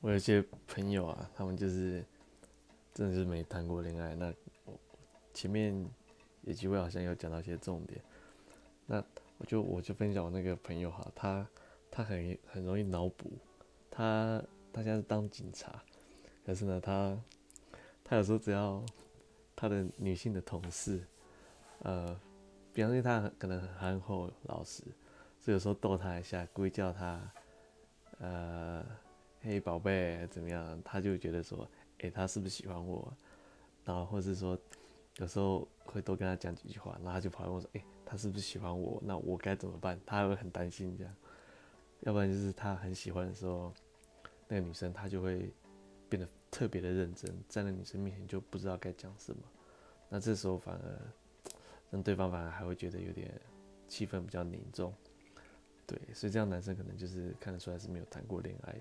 我有些朋友啊，他们就是真的是没谈过恋爱。那前面有机会好像有讲到一些重点。那我就我就分享我那个朋友哈，他他很很容易脑补。他他现在是当警察，可是呢，他他有时候只要他的女性的同事，呃，比方说他可能很憨厚老实，所以有时候逗他一下，故意叫他，呃。嘿，宝贝，怎么样？他就觉得说，哎、他是不是喜欢我？然后，或者是说，有时候会多跟他讲几句话，然后他就跑来问我说，哎、他是不是喜欢我？那我该怎么办？他还会很担心这样。要不然就是他很喜欢的时候，那个女生她就会变得特别的认真，在那女生面前就不知道该讲什么。那这时候反而让对方反而还会觉得有点气氛比较凝重。对，所以这样男生可能就是看得出来是没有谈过恋爱的。